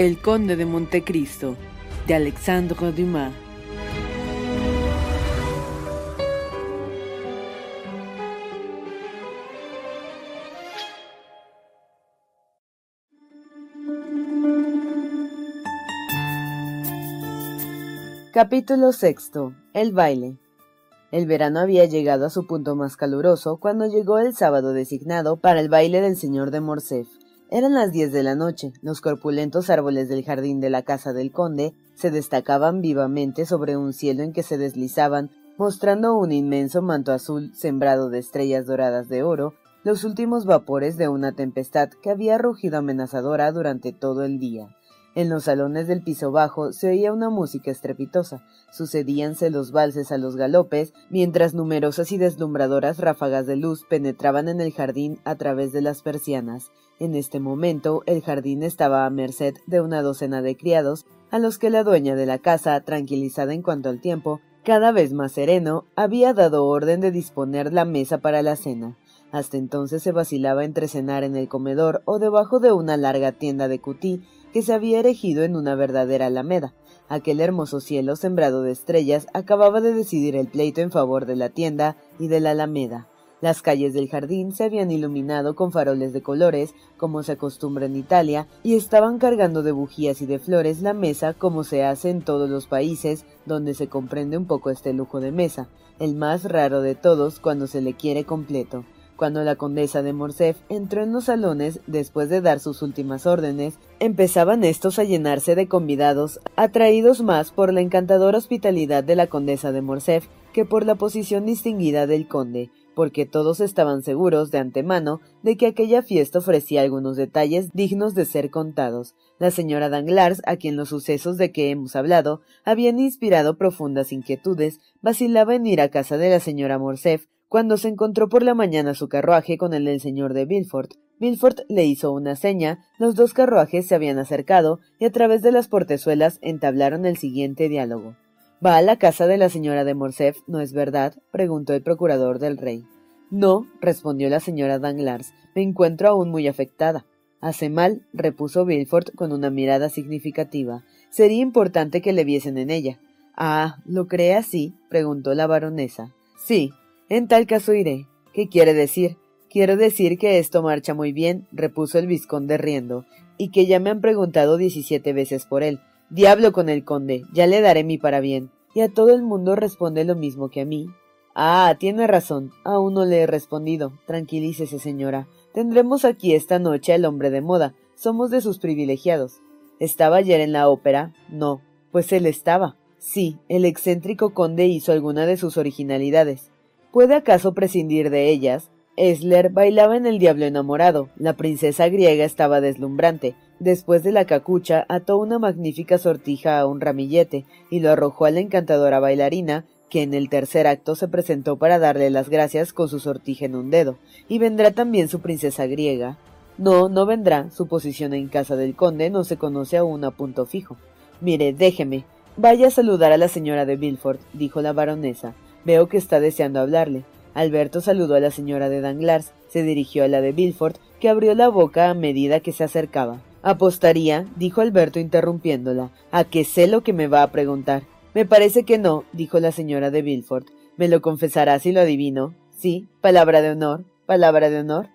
El Conde de Montecristo, de Alexandre Dumas. Capítulo sexto. El baile. El verano había llegado a su punto más caluroso cuando llegó el sábado designado para el baile del señor de Morcerf. Eran las diez de la noche. Los corpulentos árboles del jardín de la casa del conde se destacaban vivamente sobre un cielo en que se deslizaban, mostrando un inmenso manto azul sembrado de estrellas doradas de oro, los últimos vapores de una tempestad que había rugido amenazadora durante todo el día. En los salones del piso bajo se oía una música estrepitosa, sucedíanse los valses a los galopes, mientras numerosas y deslumbradoras ráfagas de luz penetraban en el jardín a través de las persianas. En este momento el jardín estaba a merced de una docena de criados, a los que la dueña de la casa, tranquilizada en cuanto al tiempo, cada vez más sereno, había dado orden de disponer la mesa para la cena. Hasta entonces se vacilaba entre cenar en el comedor o debajo de una larga tienda de cutí que se había erigido en una verdadera alameda. Aquel hermoso cielo sembrado de estrellas acababa de decidir el pleito en favor de la tienda y de la alameda. Las calles del jardín se habían iluminado con faroles de colores, como se acostumbra en Italia, y estaban cargando de bujías y de flores la mesa como se hace en todos los países donde se comprende un poco este lujo de mesa, el más raro de todos cuando se le quiere completo. Cuando la condesa de Morcerf entró en los salones después de dar sus últimas órdenes, empezaban estos a llenarse de convidados, atraídos más por la encantadora hospitalidad de la condesa de Morcerf que por la posición distinguida del conde, porque todos estaban seguros de antemano de que aquella fiesta ofrecía algunos detalles dignos de ser contados. La señora Danglars, a quien los sucesos de que hemos hablado habían inspirado profundas inquietudes, vacilaba en ir a casa de la señora Morcerf cuando se encontró por la mañana su carruaje con el del señor de Villefort. Villefort le hizo una seña, los dos carruajes se habían acercado y a través de las portezuelas entablaron el siguiente diálogo. ¿Va a la casa de la señora de Morcerf, no es verdad? preguntó el procurador del rey. No, respondió la señora Danglars, me encuentro aún muy afectada. Hace mal, repuso Villefort con una mirada significativa. Sería importante que le viesen en ella. Ah, ¿lo cree así? preguntó la baronesa. Sí, en tal caso iré. ¿Qué quiere decir? Quiero decir que esto marcha muy bien, repuso el vizconde riendo, y que ya me han preguntado diecisiete veces por él. Diablo con el conde, ya le daré mi bien. Y a todo el mundo responde lo mismo que a mí. Ah, tiene razón, aún no le he respondido. Tranquilícese, señora. Tendremos aquí esta noche al hombre de moda. Somos de sus privilegiados. ¿Estaba ayer en la ópera? No. Pues él estaba. Sí, el excéntrico conde hizo alguna de sus originalidades. ¿Puede acaso prescindir de ellas? Esler bailaba en El Diablo enamorado. La princesa griega estaba deslumbrante. Después de la cacucha, ató una magnífica sortija a un ramillete y lo arrojó a la encantadora bailarina, que en el tercer acto se presentó para darle las gracias con su sortija en un dedo. Y vendrá también su princesa griega. No, no vendrá. Su posición en casa del conde no se conoce aún a punto fijo. Mire, déjeme. Vaya a saludar a la señora de Villefort, dijo la baronesa. Veo que está deseando hablarle. Alberto saludó a la señora de Danglars, se dirigió a la de Villefort, que abrió la boca a medida que se acercaba. Apostaría, dijo Alberto interrumpiéndola, a que sé lo que me va a preguntar. Me parece que no, dijo la señora de Villefort. ¿Me lo confesará si lo adivino? Sí, palabra de honor, palabra de honor.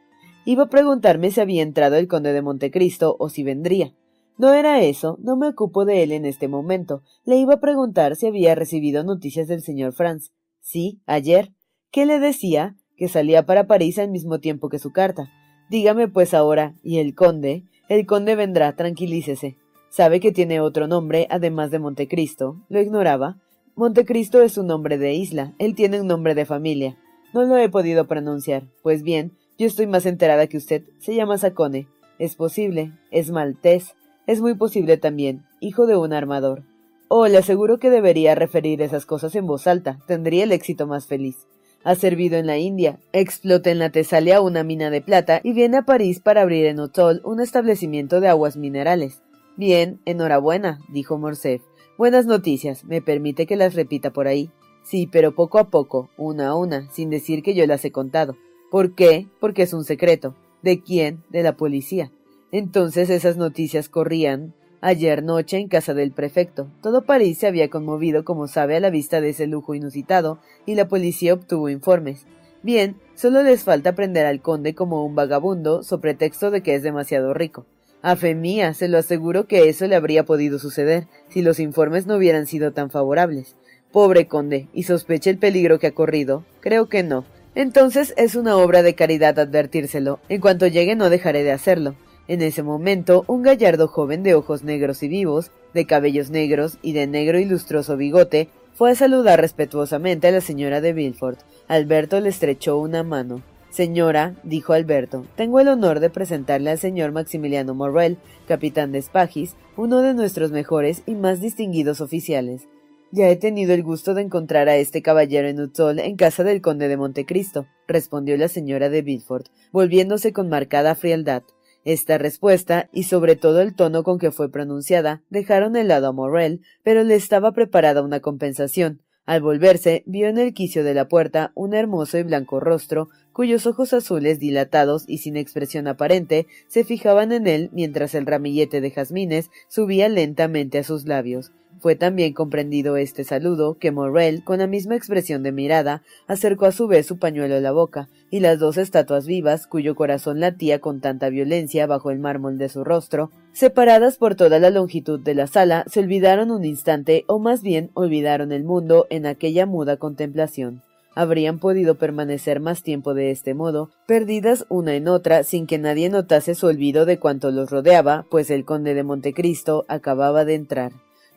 Iba a preguntarme si había entrado el conde de Montecristo o si vendría. No era eso, no me ocupo de él en este momento. Le iba a preguntar si había recibido noticias del señor Franz. Sí, ayer. ¿Qué le decía? Que salía para París al mismo tiempo que su carta. Dígame pues ahora, ¿y el conde? El conde vendrá, tranquilícese. Sabe que tiene otro nombre, además de Montecristo. ¿Lo ignoraba? Montecristo es un nombre de isla, él tiene un nombre de familia. No lo he podido pronunciar. Pues bien, yo estoy más enterada que usted. Se llama Sacone. Es posible. Es maltés. Es muy posible también. Hijo de un armador. Oh, le aseguro que debería referir esas cosas en voz alta. Tendría el éxito más feliz. Ha servido en la India, explota en la Tesalia una mina de plata y viene a París para abrir en Otol un establecimiento de aguas minerales. Bien, enhorabuena, dijo Morcerf. Buenas noticias. ¿Me permite que las repita por ahí? Sí, pero poco a poco, una a una, sin decir que yo las he contado. ¿Por qué? Porque es un secreto. ¿De quién? De la policía. Entonces esas noticias corrían ayer noche en casa del prefecto. Todo París se había conmovido, como sabe, a la vista de ese lujo inusitado, y la policía obtuvo informes. Bien, solo les falta prender al conde como un vagabundo, so pretexto de que es demasiado rico. A fe mía, se lo aseguro que eso le habría podido suceder, si los informes no hubieran sido tan favorables. Pobre conde, ¿y sospecha el peligro que ha corrido? Creo que no. Entonces es una obra de caridad advertírselo. En cuanto llegue no dejaré de hacerlo. En ese momento, un gallardo joven de ojos negros y vivos, de cabellos negros y de negro y lustroso bigote, fue a saludar respetuosamente a la señora de Villefort. Alberto le estrechó una mano. Señora, dijo Alberto, tengo el honor de presentarle al señor Maximiliano Morrel, capitán de Spagis, uno de nuestros mejores y más distinguidos oficiales. Ya he tenido el gusto de encontrar a este caballero en Utzol en casa del conde de Montecristo, respondió la señora de Villefort, volviéndose con marcada frialdad. Esta respuesta, y sobre todo el tono con que fue pronunciada, dejaron helado a Morrel, pero le estaba preparada una compensación. Al volverse, vio en el quicio de la puerta un hermoso y blanco rostro, cuyos ojos azules dilatados y sin expresión aparente se fijaban en él mientras el ramillete de jazmines subía lentamente a sus labios. Fue también comprendido este saludo que Morrel, con la misma expresión de mirada, acercó a su vez su pañuelo a la boca, y las dos estatuas vivas, cuyo corazón latía con tanta violencia bajo el mármol de su rostro, separadas por toda la longitud de la sala, se olvidaron un instante, o más bien olvidaron el mundo en aquella muda contemplación. Habrían podido permanecer más tiempo de este modo, perdidas una en otra, sin que nadie notase su olvido de cuanto los rodeaba, pues el conde de Montecristo acababa de entrar.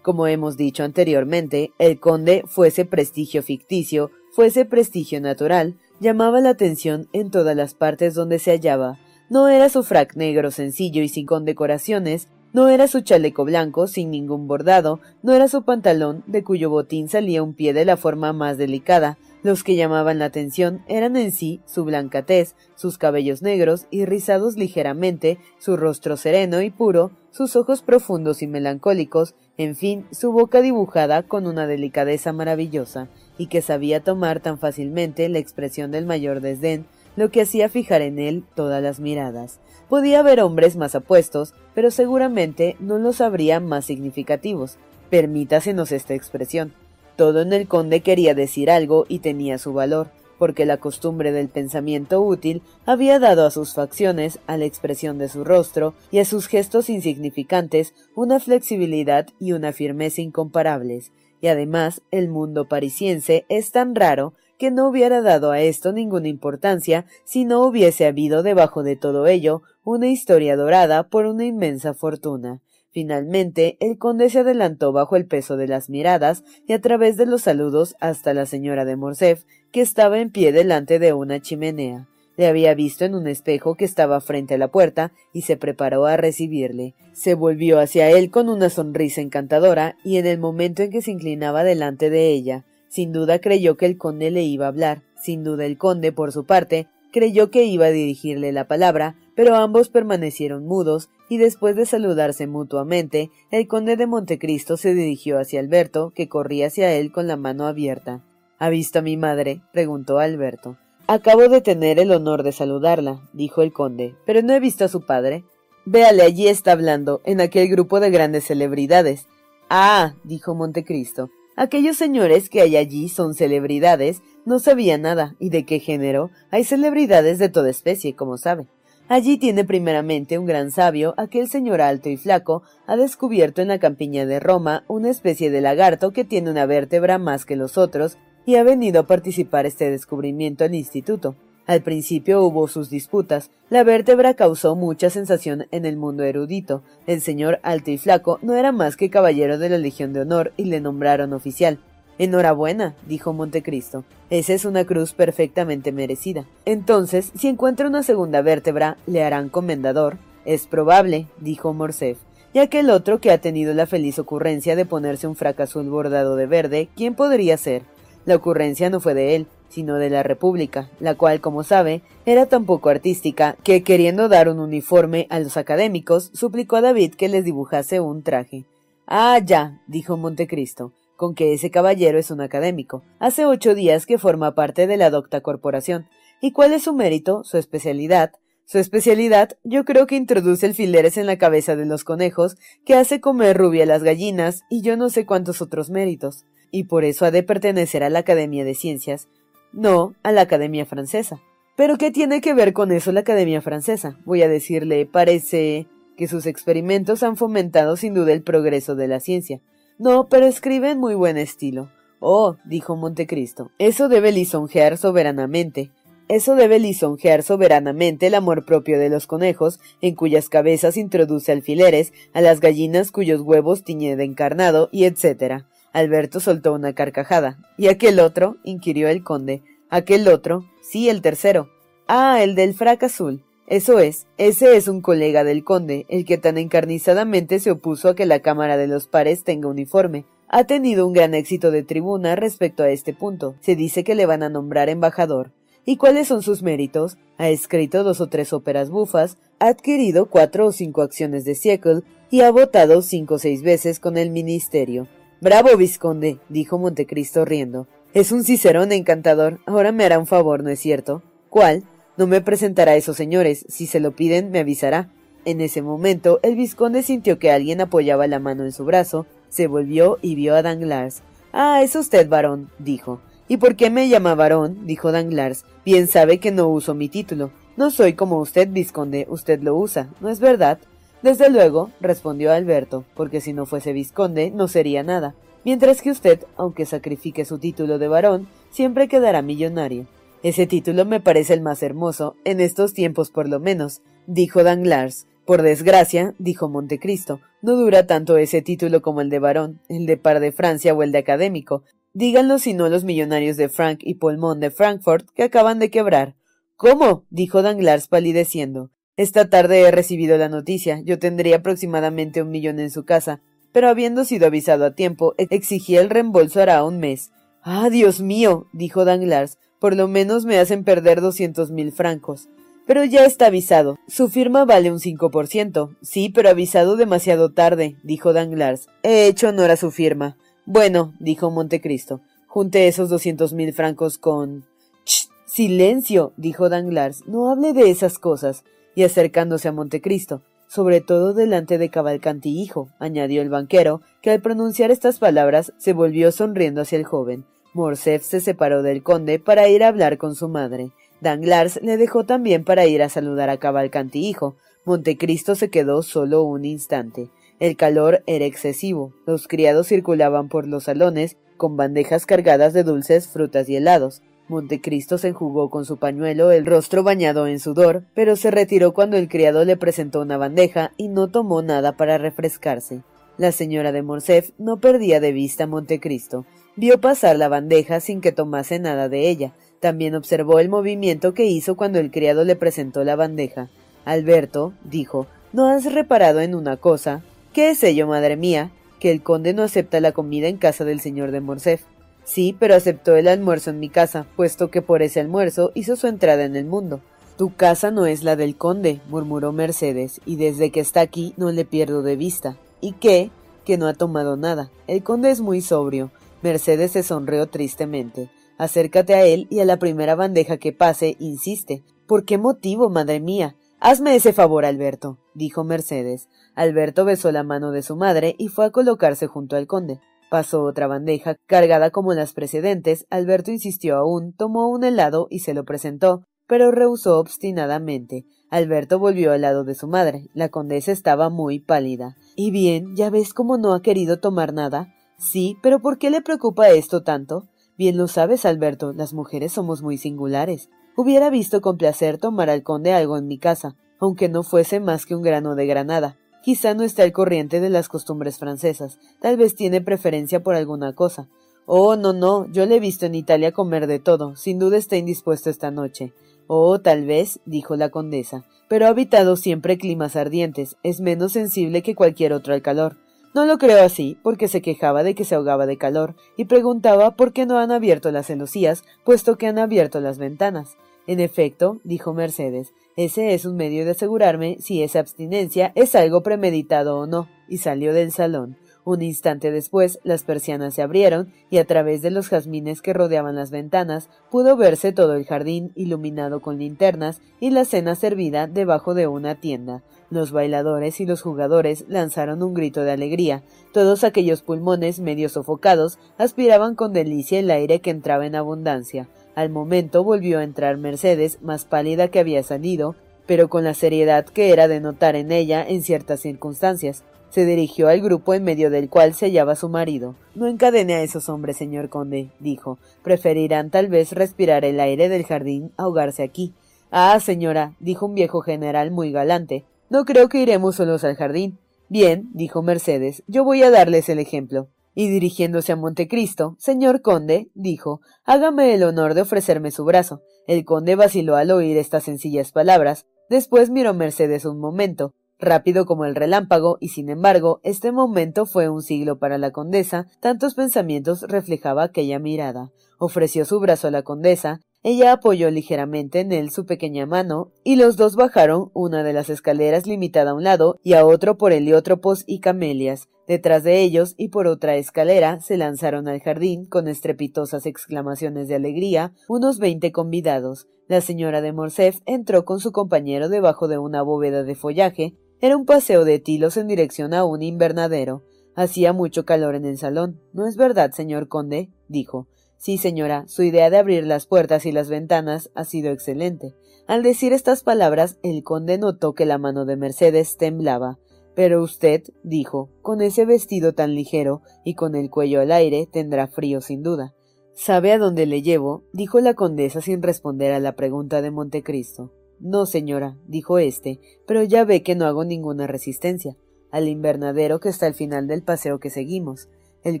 Como hemos dicho anteriormente, el conde, fuese prestigio ficticio, fuese prestigio natural, llamaba la atención en todas las partes donde se hallaba. No era su frac negro sencillo y sin condecoraciones, no era su chaleco blanco sin ningún bordado, no era su pantalón de cuyo botín salía un pie de la forma más delicada, los que llamaban la atención eran en sí su blanca tez, sus cabellos negros y rizados ligeramente, su rostro sereno y puro, sus ojos profundos y melancólicos, en fin, su boca dibujada con una delicadeza maravillosa, y que sabía tomar tan fácilmente la expresión del mayor desdén, lo que hacía fijar en él todas las miradas. Podía haber hombres más apuestos, pero seguramente no los habría más significativos. Permítasenos esta expresión. Todo en el conde quería decir algo y tenía su valor, porque la costumbre del pensamiento útil había dado a sus facciones, a la expresión de su rostro y a sus gestos insignificantes una flexibilidad y una firmeza incomparables, y además el mundo parisiense es tan raro que no hubiera dado a esto ninguna importancia si no hubiese habido debajo de todo ello una historia dorada por una inmensa fortuna. Finalmente, el conde se adelantó bajo el peso de las miradas y a través de los saludos hasta la señora de Morcerf, que estaba en pie delante de una chimenea. Le había visto en un espejo que estaba frente a la puerta y se preparó a recibirle. Se volvió hacia él con una sonrisa encantadora y en el momento en que se inclinaba delante de ella, sin duda creyó que el conde le iba a hablar. Sin duda el conde, por su parte, creyó que iba a dirigirle la palabra, pero ambos permanecieron mudos, y después de saludarse mutuamente, el conde de Montecristo se dirigió hacia Alberto, que corría hacia él con la mano abierta. ¿Ha visto a mi madre? preguntó Alberto. Acabo de tener el honor de saludarla, dijo el conde, pero no he visto a su padre. Véale, allí está hablando, en aquel grupo de grandes celebridades. Ah, dijo Montecristo, aquellos señores que hay allí son celebridades, no sabía nada, y de qué género, hay celebridades de toda especie, como sabe. Allí tiene primeramente un gran sabio, aquel señor alto y flaco, ha descubierto en la campiña de Roma una especie de lagarto que tiene una vértebra más que los otros, y ha venido a participar este descubrimiento al instituto. Al principio hubo sus disputas. La vértebra causó mucha sensación en el mundo erudito. El señor alto y flaco no era más que caballero de la Legión de Honor y le nombraron oficial. Enhorabuena, dijo Montecristo. Esa es una cruz perfectamente merecida. Entonces, si encuentra una segunda vértebra, ¿le harán comendador? Es probable, dijo Morcerf. Y aquel otro que ha tenido la feliz ocurrencia de ponerse un frac azul bordado de verde, ¿quién podría ser? La ocurrencia no fue de él, sino de la República, la cual, como sabe, era tan poco artística que, queriendo dar un uniforme a los académicos, suplicó a David que les dibujase un traje. Ah, ya, dijo Montecristo, con que ese caballero es un académico. Hace ocho días que forma parte de la docta corporación. ¿Y cuál es su mérito, su especialidad? Su especialidad, yo creo que introduce alfileres en la cabeza de los conejos, que hace comer rubia a las gallinas, y yo no sé cuántos otros méritos y por eso ha de pertenecer a la Academia de Ciencias, no a la Academia Francesa. Pero ¿qué tiene que ver con eso la Academia Francesa? Voy a decirle, parece que sus experimentos han fomentado sin duda el progreso de la ciencia. No, pero escribe en muy buen estilo. Oh, dijo Montecristo, eso debe lisonjear soberanamente. Eso debe lisonjear soberanamente el amor propio de los conejos, en cuyas cabezas introduce alfileres, a las gallinas cuyos huevos tiñe de encarnado, y etcétera. Alberto soltó una carcajada. ¿Y aquel otro? inquirió el conde. ¿Aquel otro? Sí, el tercero. Ah, el del frac azul. Eso es, ese es un colega del conde, el que tan encarnizadamente se opuso a que la Cámara de los Pares tenga uniforme. Ha tenido un gran éxito de tribuna respecto a este punto. Se dice que le van a nombrar embajador. ¿Y cuáles son sus méritos? Ha escrito dos o tres óperas bufas, ha adquirido cuatro o cinco acciones de Siecle y ha votado cinco o seis veces con el ministerio. Bravo, vizconde, dijo Montecristo riendo. Es un Cicerón encantador. Ahora me hará un favor, ¿no es cierto? ¿Cuál? No me presentará esos señores. Si se lo piden, me avisará. En ese momento, el vizconde sintió que alguien apoyaba la mano en su brazo, se volvió y vio a Danglars. Ah, es usted, varón, dijo. ¿Y por qué me llama varón? dijo Danglars. Bien sabe que no uso mi título. No soy como usted, vizconde, usted lo usa, ¿no es verdad? Desde luego, respondió Alberto, porque si no fuese vizconde no sería nada, mientras que usted, aunque sacrifique su título de varón, siempre quedará millonario. Ese título me parece el más hermoso, en estos tiempos por lo menos, dijo Danglars. Por desgracia, dijo Montecristo, no dura tanto ese título como el de varón, el de par de Francia o el de académico. Díganlo si no los millonarios de Frank y Polmont de Frankfurt que acaban de quebrar. ¿Cómo? dijo Danglars palideciendo. Esta tarde he recibido la noticia. Yo tendría aproximadamente un millón en su casa, pero habiendo sido avisado a tiempo, exigía el reembolso hará un mes. Ah, Dios mío, dijo Danglars, por lo menos me hacen perder doscientos mil francos. Pero ya está avisado. Su firma vale un cinco por ciento. Sí, pero avisado demasiado tarde, dijo Danglars. He hecho honor a su firma. Bueno, dijo Montecristo, junte esos doscientos mil francos con. ¡Ch! Silencio, dijo Danglars. No hable de esas cosas y acercándose a Montecristo, sobre todo delante de Cavalcanti hijo, añadió el banquero, que al pronunciar estas palabras se volvió sonriendo hacia el joven. Morcerf se separó del conde para ir a hablar con su madre. Danglars le dejó también para ir a saludar a Cavalcanti hijo. Montecristo se quedó solo un instante. El calor era excesivo. Los criados circulaban por los salones con bandejas cargadas de dulces, frutas y helados. Montecristo se enjugó con su pañuelo el rostro bañado en sudor, pero se retiró cuando el criado le presentó una bandeja y no tomó nada para refrescarse. La señora de Morcerf no perdía de vista a Montecristo. Vio pasar la bandeja sin que tomase nada de ella. También observó el movimiento que hizo cuando el criado le presentó la bandeja. Alberto, dijo, ¿no has reparado en una cosa? ¿Qué es ello, madre mía? Que el conde no acepta la comida en casa del señor de Morcerf. Sí, pero aceptó el almuerzo en mi casa, puesto que por ese almuerzo hizo su entrada en el mundo. Tu casa no es la del conde, murmuró Mercedes, y desde que está aquí no le pierdo de vista. ¿Y qué? Que no ha tomado nada. El conde es muy sobrio. Mercedes se sonrió tristemente. Acércate a él y a la primera bandeja que pase, insiste. ¿Por qué motivo, madre mía? Hazme ese favor, Alberto, dijo Mercedes. Alberto besó la mano de su madre y fue a colocarse junto al conde. Pasó otra bandeja, cargada como las precedentes. Alberto insistió aún, tomó un helado y se lo presentó, pero rehusó obstinadamente. Alberto volvió al lado de su madre. La condesa estaba muy pálida. ¿Y bien? ¿Ya ves cómo no ha querido tomar nada? Sí, pero ¿por qué le preocupa esto tanto? Bien lo sabes, Alberto, las mujeres somos muy singulares. Hubiera visto con placer tomar al conde algo en mi casa, aunque no fuese más que un grano de granada. Quizá no está al corriente de las costumbres francesas, tal vez tiene preferencia por alguna cosa. Oh, no, no, yo le he visto en Italia comer de todo, sin duda está indispuesto esta noche. Oh, tal vez, dijo la condesa, pero ha habitado siempre climas ardientes, es menos sensible que cualquier otro al calor. No lo creo así, porque se quejaba de que se ahogaba de calor, y preguntaba por qué no han abierto las celosías, puesto que han abierto las ventanas. En efecto, dijo Mercedes, ese es un medio de asegurarme si esa abstinencia es algo premeditado o no, y salió del salón. Un instante después las persianas se abrieron y a través de los jazmines que rodeaban las ventanas pudo verse todo el jardín iluminado con linternas y la cena servida debajo de una tienda. Los bailadores y los jugadores lanzaron un grito de alegría. Todos aquellos pulmones medio sofocados aspiraban con delicia el aire que entraba en abundancia. Al momento volvió a entrar Mercedes, más pálida que había salido, pero con la seriedad que era de notar en ella en ciertas circunstancias. Se dirigió al grupo en medio del cual se hallaba su marido. No encadene a esos hombres, señor conde, dijo. Preferirán tal vez respirar el aire del jardín ahogarse aquí. Ah, señora, dijo un viejo general muy galante. No creo que iremos solos al jardín. Bien, dijo Mercedes, yo voy a darles el ejemplo. Y dirigiéndose a Montecristo, señor conde, dijo, hágame el honor de ofrecerme su brazo. El conde vaciló al oír estas sencillas palabras. Después miró Mercedes un momento, rápido como el relámpago, y sin embargo, este momento fue un siglo para la condesa, tantos pensamientos reflejaba aquella mirada. Ofreció su brazo a la condesa, ella apoyó ligeramente en él su pequeña mano, y los dos bajaron una de las escaleras limitada a un lado y a otro por heliótropos y camelias. Detrás de ellos y por otra escalera se lanzaron al jardín con estrepitosas exclamaciones de alegría unos veinte convidados. La señora de Morcerf entró con su compañero debajo de una bóveda de follaje era un paseo de tilos en dirección a un invernadero. Hacía mucho calor en el salón. ¿No es verdad, señor conde? dijo. Sí, señora, su idea de abrir las puertas y las ventanas ha sido excelente. Al decir estas palabras, el conde notó que la mano de Mercedes temblaba. Pero usted, dijo, con ese vestido tan ligero y con el cuello al aire, tendrá frío sin duda. ¿Sabe a dónde le llevo? dijo la condesa sin responder a la pregunta de Montecristo. No, señora, dijo éste, pero ya ve que no hago ninguna resistencia. Al invernadero que está al final del paseo que seguimos. El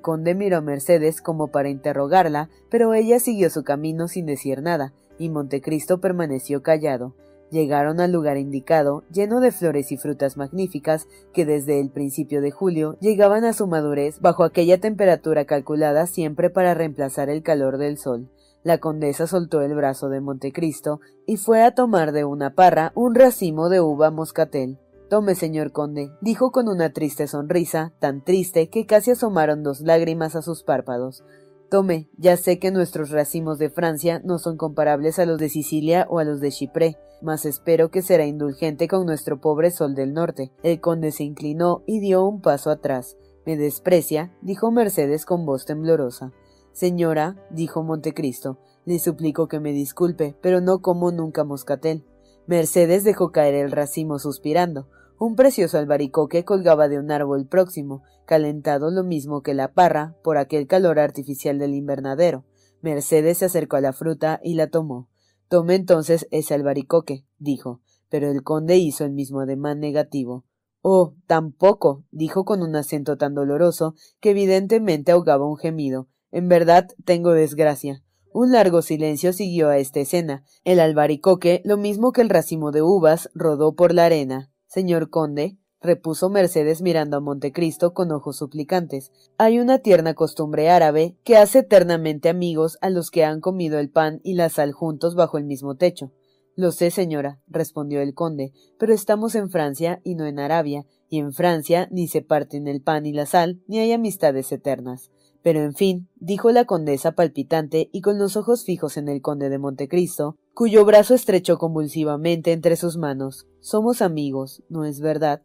conde miró a Mercedes como para interrogarla, pero ella siguió su camino sin decir nada, y Montecristo permaneció callado. Llegaron al lugar indicado, lleno de flores y frutas magníficas que desde el principio de julio llegaban a su madurez bajo aquella temperatura calculada siempre para reemplazar el calor del sol. La condesa soltó el brazo de Montecristo y fue a tomar de una parra un racimo de uva moscatel. Tome, señor conde, dijo con una triste sonrisa, tan triste que casi asomaron dos lágrimas a sus párpados. Tome, ya sé que nuestros racimos de Francia no son comparables a los de Sicilia o a los de Chipre, mas espero que será indulgente con nuestro pobre sol del norte. El conde se inclinó y dio un paso atrás. Me desprecia, dijo Mercedes con voz temblorosa. Señora, dijo Montecristo, le suplico que me disculpe, pero no como nunca moscatel. Mercedes dejó caer el racimo suspirando. Un precioso albaricoque colgaba de un árbol próximo, calentado lo mismo que la parra por aquel calor artificial del invernadero. Mercedes se acercó a la fruta y la tomó. Tome entonces ese albaricoque, dijo, pero el conde hizo el mismo ademán negativo. Oh, tampoco, dijo con un acento tan doloroso que evidentemente ahogaba un gemido, en verdad tengo desgracia. Un largo silencio siguió a esta escena. El albaricoque, lo mismo que el racimo de uvas, rodó por la arena. Señor conde, repuso Mercedes mirando a Montecristo con ojos suplicantes. Hay una tierna costumbre árabe que hace eternamente amigos a los que han comido el pan y la sal juntos bajo el mismo techo. Lo sé, señora, respondió el conde, pero estamos en Francia y no en Arabia, y en Francia ni se parten el pan y la sal, ni hay amistades eternas. Pero en fin, dijo la condesa palpitante y con los ojos fijos en el conde de Montecristo, cuyo brazo estrechó convulsivamente entre sus manos. Somos amigos, ¿no es verdad?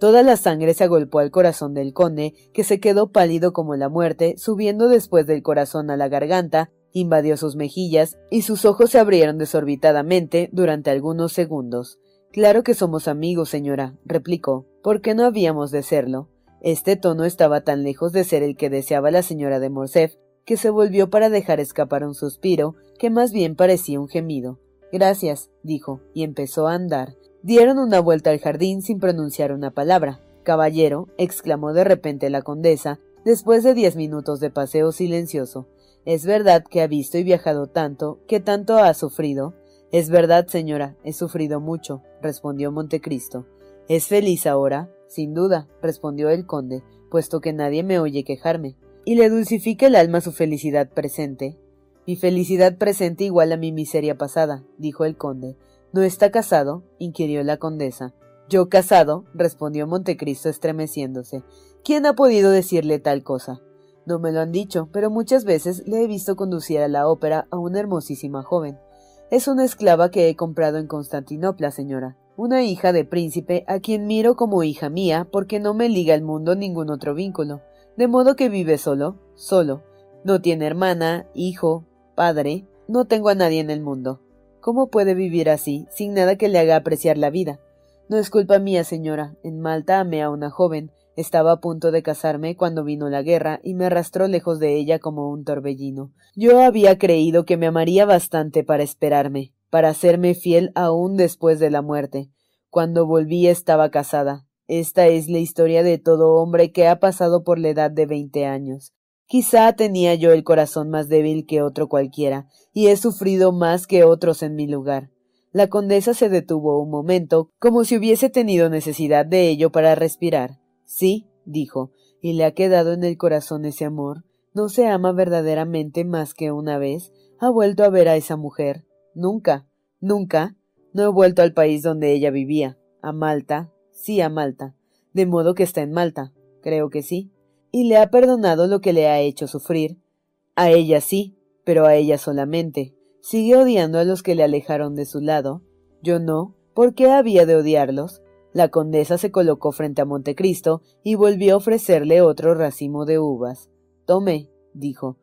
Toda la sangre se agolpó al corazón del conde, que se quedó pálido como la muerte, subiendo después del corazón a la garganta, invadió sus mejillas, y sus ojos se abrieron desorbitadamente durante algunos segundos. Claro que somos amigos, señora, replicó. ¿Por qué no habíamos de serlo? Este tono estaba tan lejos de ser el que deseaba la señora de Morcerf, que se volvió para dejar escapar un suspiro, que más bien parecía un gemido. Gracias, dijo, y empezó a andar, Dieron una vuelta al jardín sin pronunciar una palabra. Caballero, exclamó de repente la condesa, después de diez minutos de paseo silencioso. Es verdad que ha visto y viajado tanto, que tanto ha sufrido. Es verdad, señora, he sufrido mucho, respondió Montecristo. ¿Es feliz ahora? Sin duda, respondió el conde, puesto que nadie me oye quejarme. ¿Y le dulcifica el alma su felicidad presente? Mi felicidad presente igual a mi miseria pasada, dijo el conde. ¿No está casado? inquirió la condesa. Yo casado, respondió Montecristo estremeciéndose. ¿Quién ha podido decirle tal cosa? No me lo han dicho, pero muchas veces le he visto conducir a la ópera a una hermosísima joven. Es una esclava que he comprado en Constantinopla, señora. Una hija de príncipe a quien miro como hija mía porque no me liga el mundo ningún otro vínculo. De modo que vive solo, solo. No tiene hermana, hijo, padre. No tengo a nadie en el mundo. ¿Cómo puede vivir así, sin nada que le haga apreciar la vida? No es culpa mía, señora. En Malta amé a una joven. Estaba a punto de casarme cuando vino la guerra y me arrastró lejos de ella como un torbellino. Yo había creído que me amaría bastante para esperarme, para hacerme fiel aún después de la muerte. Cuando volví estaba casada. Esta es la historia de todo hombre que ha pasado por la edad de veinte años. Quizá tenía yo el corazón más débil que otro cualquiera, y he sufrido más que otros en mi lugar. La condesa se detuvo un momento, como si hubiese tenido necesidad de ello para respirar. Sí, dijo, y le ha quedado en el corazón ese amor. No se ama verdaderamente más que una vez. ¿Ha vuelto a ver a esa mujer? Nunca, nunca. No he vuelto al país donde ella vivía. A Malta. Sí, a Malta. De modo que está en Malta. Creo que sí y le ha perdonado lo que le ha hecho sufrir. A ella sí, pero a ella solamente. Sigue odiando a los que le alejaron de su lado. Yo no. ¿Por qué había de odiarlos? La condesa se colocó frente a Montecristo y volvió a ofrecerle otro racimo de uvas. Tome, dijo.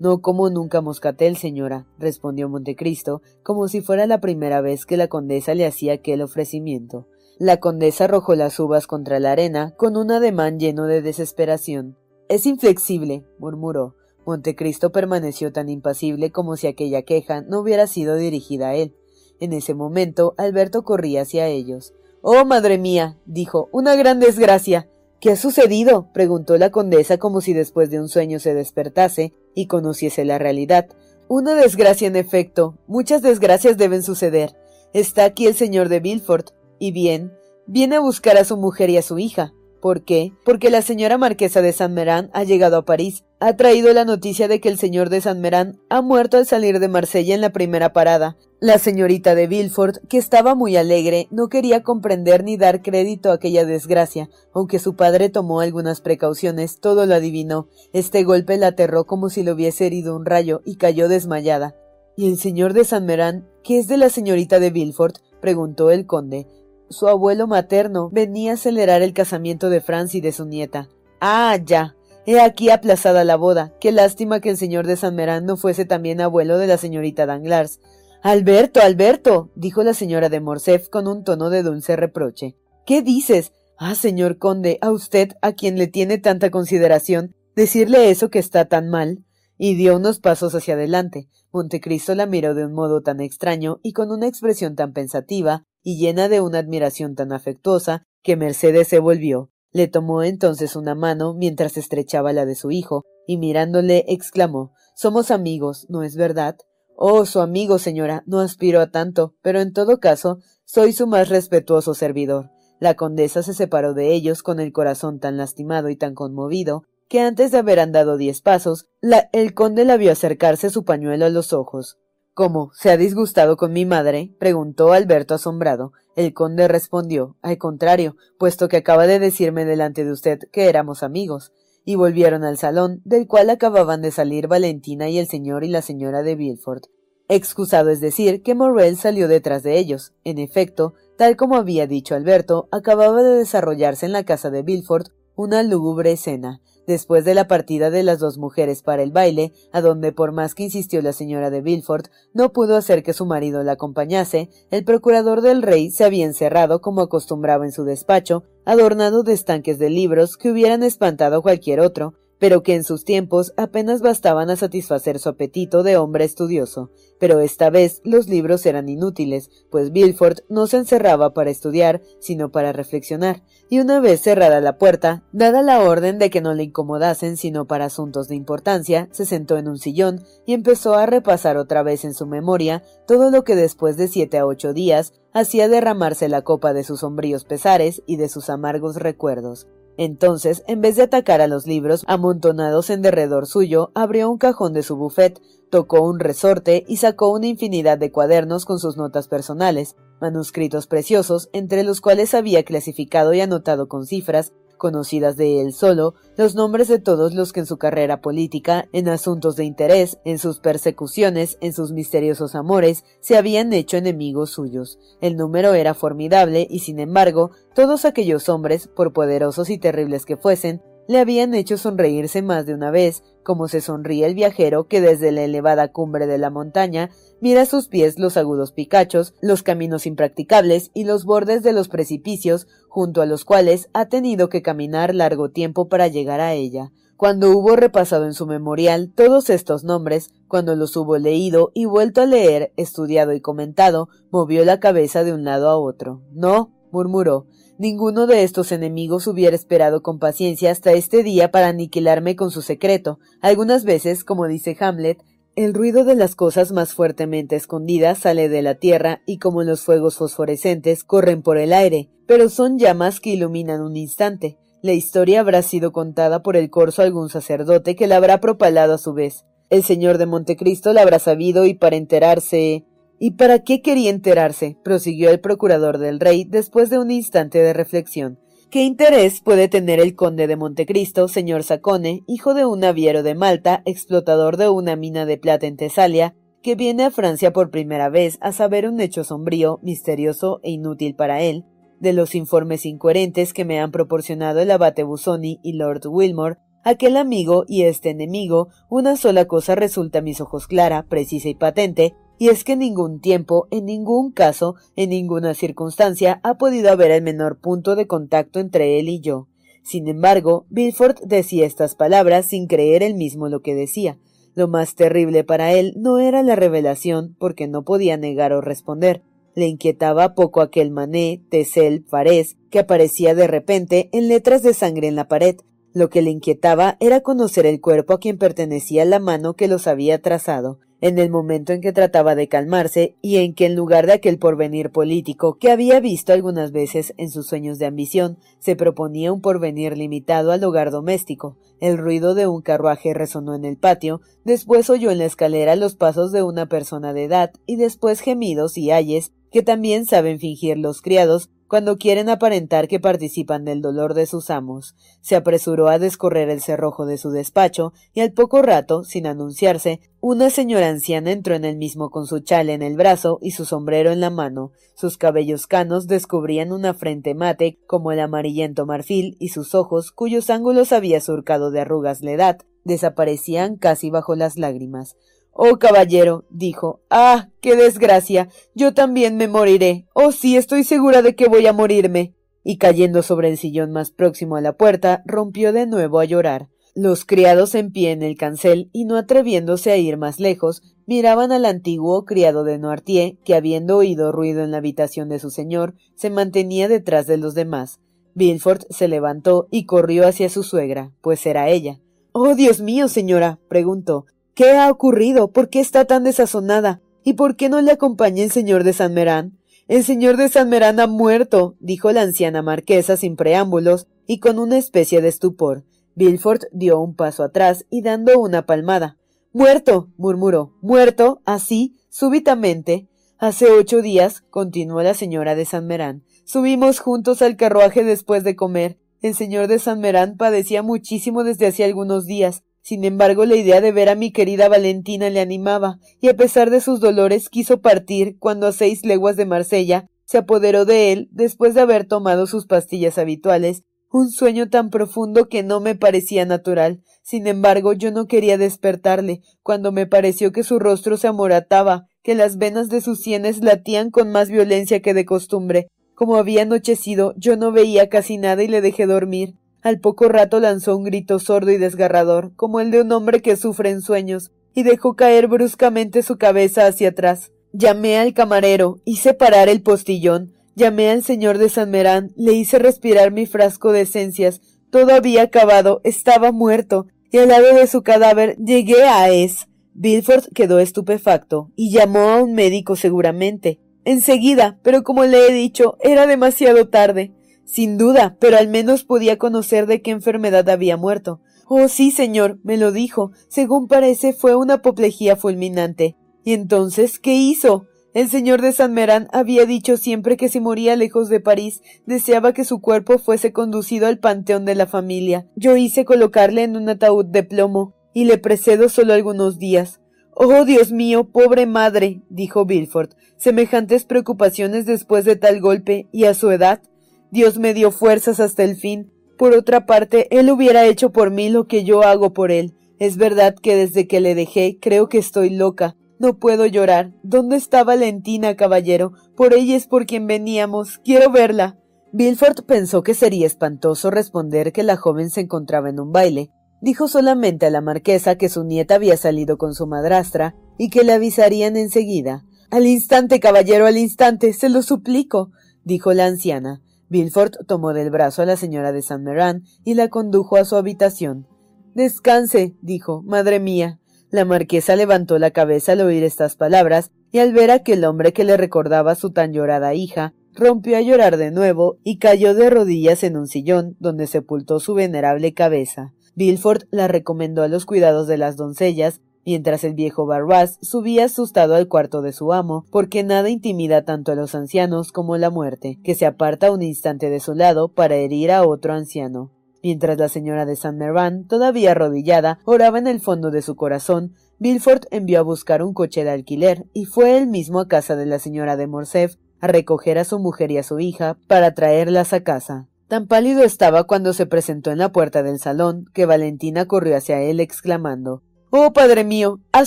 No como nunca moscatel, señora, respondió Montecristo, como si fuera la primera vez que la condesa le hacía aquel ofrecimiento. La condesa arrojó las uvas contra la arena con un ademán lleno de desesperación. Es inflexible, murmuró. Montecristo permaneció tan impasible como si aquella queja no hubiera sido dirigida a él. En ese momento Alberto corría hacia ellos. Oh, madre mía, dijo, una gran desgracia. ¿Qué ha sucedido? preguntó la condesa como si después de un sueño se despertase y conociese la realidad. Una desgracia, en efecto. Muchas desgracias deben suceder. Está aquí el señor de Villefort. Y bien, viene a buscar a su mujer y a su hija. ¿Por qué? Porque la señora marquesa de San Merán ha llegado a París. Ha traído la noticia de que el señor de San Merán ha muerto al salir de Marsella en la primera parada. La señorita de Villefort, que estaba muy alegre, no quería comprender ni dar crédito a aquella desgracia. Aunque su padre tomó algunas precauciones, todo lo adivinó. Este golpe la aterró como si le hubiese herido un rayo y cayó desmayada. ¿Y el señor de San Merán, qué es de la señorita de Villefort? preguntó el conde. Su abuelo materno venía a acelerar el casamiento de Franz y de su nieta. Ah, ya. He aquí aplazada la boda. Qué lástima que el señor de San Merán no fuese también abuelo de la señorita Danglars. Alberto, Alberto, dijo la señora de Morcerf con un tono de dulce reproche. ¿Qué dices? Ah, señor conde, a usted, a quien le tiene tanta consideración, decirle eso que está tan mal. Y dio unos pasos hacia adelante. Montecristo la miró de un modo tan extraño y con una expresión tan pensativa y llena de una admiración tan afectuosa que Mercedes se volvió. Le tomó entonces una mano mientras estrechaba la de su hijo, y mirándole exclamó Somos amigos, ¿no es verdad? Oh, su amigo, señora, no aspiro a tanto, pero en todo caso, soy su más respetuoso servidor. La condesa se separó de ellos con el corazón tan lastimado y tan conmovido que antes de haber andado diez pasos, el conde la vio acercarse su pañuelo a los ojos. ¿Cómo? ¿Se ha disgustado con mi madre? preguntó Alberto asombrado. El conde respondió Al contrario, puesto que acaba de decirme delante de usted que éramos amigos. Y volvieron al salón, del cual acababan de salir Valentina y el señor y la señora de Villefort. Excusado es decir que Morrel salió detrás de ellos. En efecto, tal como había dicho Alberto, acababa de desarrollarse en la casa de Villefort una lúgubre escena. Después de la partida de las dos mujeres para el baile, a donde por más que insistió la señora de Villefort, no pudo hacer que su marido la acompañase, el procurador del rey se había encerrado como acostumbraba en su despacho, adornado de estanques de libros que hubieran espantado a cualquier otro, pero que en sus tiempos apenas bastaban a satisfacer su apetito de hombre estudioso. Pero esta vez los libros eran inútiles, pues Bilford no se encerraba para estudiar, sino para reflexionar, y una vez cerrada la puerta, dada la orden de que no le incomodasen sino para asuntos de importancia, se sentó en un sillón y empezó a repasar otra vez en su memoria todo lo que después de siete a ocho días hacía derramarse la copa de sus sombríos pesares y de sus amargos recuerdos. Entonces, en vez de atacar a los libros amontonados en derredor suyo, abrió un cajón de su buffet, tocó un resorte y sacó una infinidad de cuadernos con sus notas personales, manuscritos preciosos, entre los cuales había clasificado y anotado con cifras conocidas de él solo, los nombres de todos los que en su carrera política, en asuntos de interés, en sus persecuciones, en sus misteriosos amores, se habían hecho enemigos suyos. El número era formidable y, sin embargo, todos aquellos hombres, por poderosos y terribles que fuesen, le habían hecho sonreírse más de una vez, como se sonríe el viajero que desde la elevada cumbre de la montaña mira a sus pies los agudos picachos, los caminos impracticables y los bordes de los precipicios junto a los cuales ha tenido que caminar largo tiempo para llegar a ella. Cuando hubo repasado en su memorial todos estos nombres, cuando los hubo leído y vuelto a leer, estudiado y comentado, movió la cabeza de un lado a otro. No, murmuró, Ninguno de estos enemigos hubiera esperado con paciencia hasta este día para aniquilarme con su secreto. Algunas veces, como dice Hamlet, el ruido de las cosas más fuertemente escondidas sale de la tierra y como los fuegos fosforescentes corren por el aire, pero son llamas que iluminan un instante. La historia habrá sido contada por el corso algún sacerdote que la habrá propalado a su vez. El señor de Montecristo la habrá sabido y para enterarse ¿Y para qué quería enterarse? prosiguió el procurador del rey después de un instante de reflexión. ¿Qué interés puede tener el conde de Montecristo, señor Sacone, hijo de un naviero de Malta, explotador de una mina de plata en Tesalia, que viene a Francia por primera vez a saber un hecho sombrío, misterioso e inútil para él, de los informes incoherentes que me han proporcionado el abate Busoni y Lord Wilmore, aquel amigo y este enemigo, una sola cosa resulta a mis ojos clara, precisa y patente, y es que en ningún tiempo, en ningún caso, en ninguna circunstancia ha podido haber el menor punto de contacto entre él y yo. Sin embargo, Bilford decía estas palabras sin creer él mismo lo que decía. Lo más terrible para él no era la revelación, porque no podía negar o responder. Le inquietaba poco aquel mané, tesel, farés, que aparecía de repente en letras de sangre en la pared. Lo que le inquietaba era conocer el cuerpo a quien pertenecía la mano que los había trazado en el momento en que trataba de calmarse y en que en lugar de aquel porvenir político que había visto algunas veces en sus sueños de ambición, se proponía un porvenir limitado al hogar doméstico. El ruido de un carruaje resonó en el patio, después oyó en la escalera los pasos de una persona de edad y después gemidos y ayes que también saben fingir los criados cuando quieren aparentar que participan del dolor de sus amos. Se apresuró a descorrer el cerrojo de su despacho y al poco rato, sin anunciarse, una señora anciana entró en el mismo con su chale en el brazo y su sombrero en la mano. Sus cabellos canos descubrían una frente mate como el amarillento marfil y sus ojos, cuyos ángulos había surcado de arrugas la edad, desaparecían casi bajo las lágrimas. Oh, caballero, dijo. Ah, qué desgracia. Yo también me moriré. Oh, sí, estoy segura de que voy a morirme. Y cayendo sobre el sillón más próximo a la puerta, rompió de nuevo a llorar. Los criados en pie en el cancel y no atreviéndose a ir más lejos, miraban al antiguo criado de Noirtier, que habiendo oído ruido en la habitación de su señor, se mantenía detrás de los demás. Bilford se levantó y corrió hacia su suegra, pues era ella. Oh, Dios mío, señora, preguntó, ¿Qué ha ocurrido? ¿Por qué está tan desazonada? ¿Y por qué no le acompaña el señor de San Merán? El señor de San Merán ha muerto, dijo la anciana marquesa sin preámbulos y con una especie de estupor. Bilford dio un paso atrás y dando una palmada. Muerto, murmuró. Muerto, así, súbitamente. Hace ocho días, continuó la señora de San Merán, subimos juntos al carruaje después de comer. El señor de San Merán padecía muchísimo desde hacía algunos días. Sin embargo, la idea de ver a mi querida Valentina le animaba, y a pesar de sus dolores quiso partir cuando a seis leguas de Marsella se apoderó de él después de haber tomado sus pastillas habituales, un sueño tan profundo que no me parecía natural. Sin embargo, yo no quería despertarle, cuando me pareció que su rostro se amorataba, que las venas de sus sienes latían con más violencia que de costumbre. Como había anochecido, yo no veía casi nada y le dejé dormir. Al poco rato lanzó un grito sordo y desgarrador, como el de un hombre que sufre en sueños, y dejó caer bruscamente su cabeza hacia atrás. Llamé al camarero, hice parar el postillón, llamé al señor de San Merán, le hice respirar mi frasco de esencias, todo había acabado, estaba muerto, y al lado de su cadáver llegué a Es. Bilford quedó estupefacto, y llamó a un médico seguramente. Enseguida, pero como le he dicho, era demasiado tarde. Sin duda, pero al menos podía conocer de qué enfermedad había muerto. Oh, sí, señor, me lo dijo. Según parece, fue una apoplejía fulminante. ¿Y entonces qué hizo? El señor de San Merán había dicho siempre que si moría lejos de París, deseaba que su cuerpo fuese conducido al panteón de la familia. Yo hice colocarle en un ataúd de plomo, y le precedo solo algunos días. Oh, Dios mío, pobre madre, dijo Bilford. Semejantes preocupaciones después de tal golpe, y a su edad. Dios me dio fuerzas hasta el fin. Por otra parte, él hubiera hecho por mí lo que yo hago por él. Es verdad que desde que le dejé creo que estoy loca. No puedo llorar. ¿Dónde está Valentina, caballero? Por ella es por quien veníamos. Quiero verla. Bilford pensó que sería espantoso responder que la joven se encontraba en un baile. Dijo solamente a la marquesa que su nieta había salido con su madrastra y que le avisarían enseguida. Al instante, caballero, al instante, se lo suplico, dijo la anciana. Bilford tomó del brazo a la señora de San Meran y la condujo a su habitación. Descanse, dijo. Madre mía. La marquesa levantó la cabeza al oír estas palabras, y al ver a aquel hombre que le recordaba a su tan llorada hija, rompió a llorar de nuevo y cayó de rodillas en un sillón donde sepultó su venerable cabeza. Bilford la recomendó a los cuidados de las doncellas mientras el viejo Barras subía asustado al cuarto de su amo, porque nada intimida tanto a los ancianos como la muerte, que se aparta un instante de su lado para herir a otro anciano. Mientras la señora de San Mervan, todavía arrodillada, oraba en el fondo de su corazón, Bilford envió a buscar un coche de alquiler y fue él mismo a casa de la señora de Morcerf a recoger a su mujer y a su hija para traerlas a casa. Tan pálido estaba cuando se presentó en la puerta del salón que Valentina corrió hacia él exclamando Oh, padre mío, ¿ha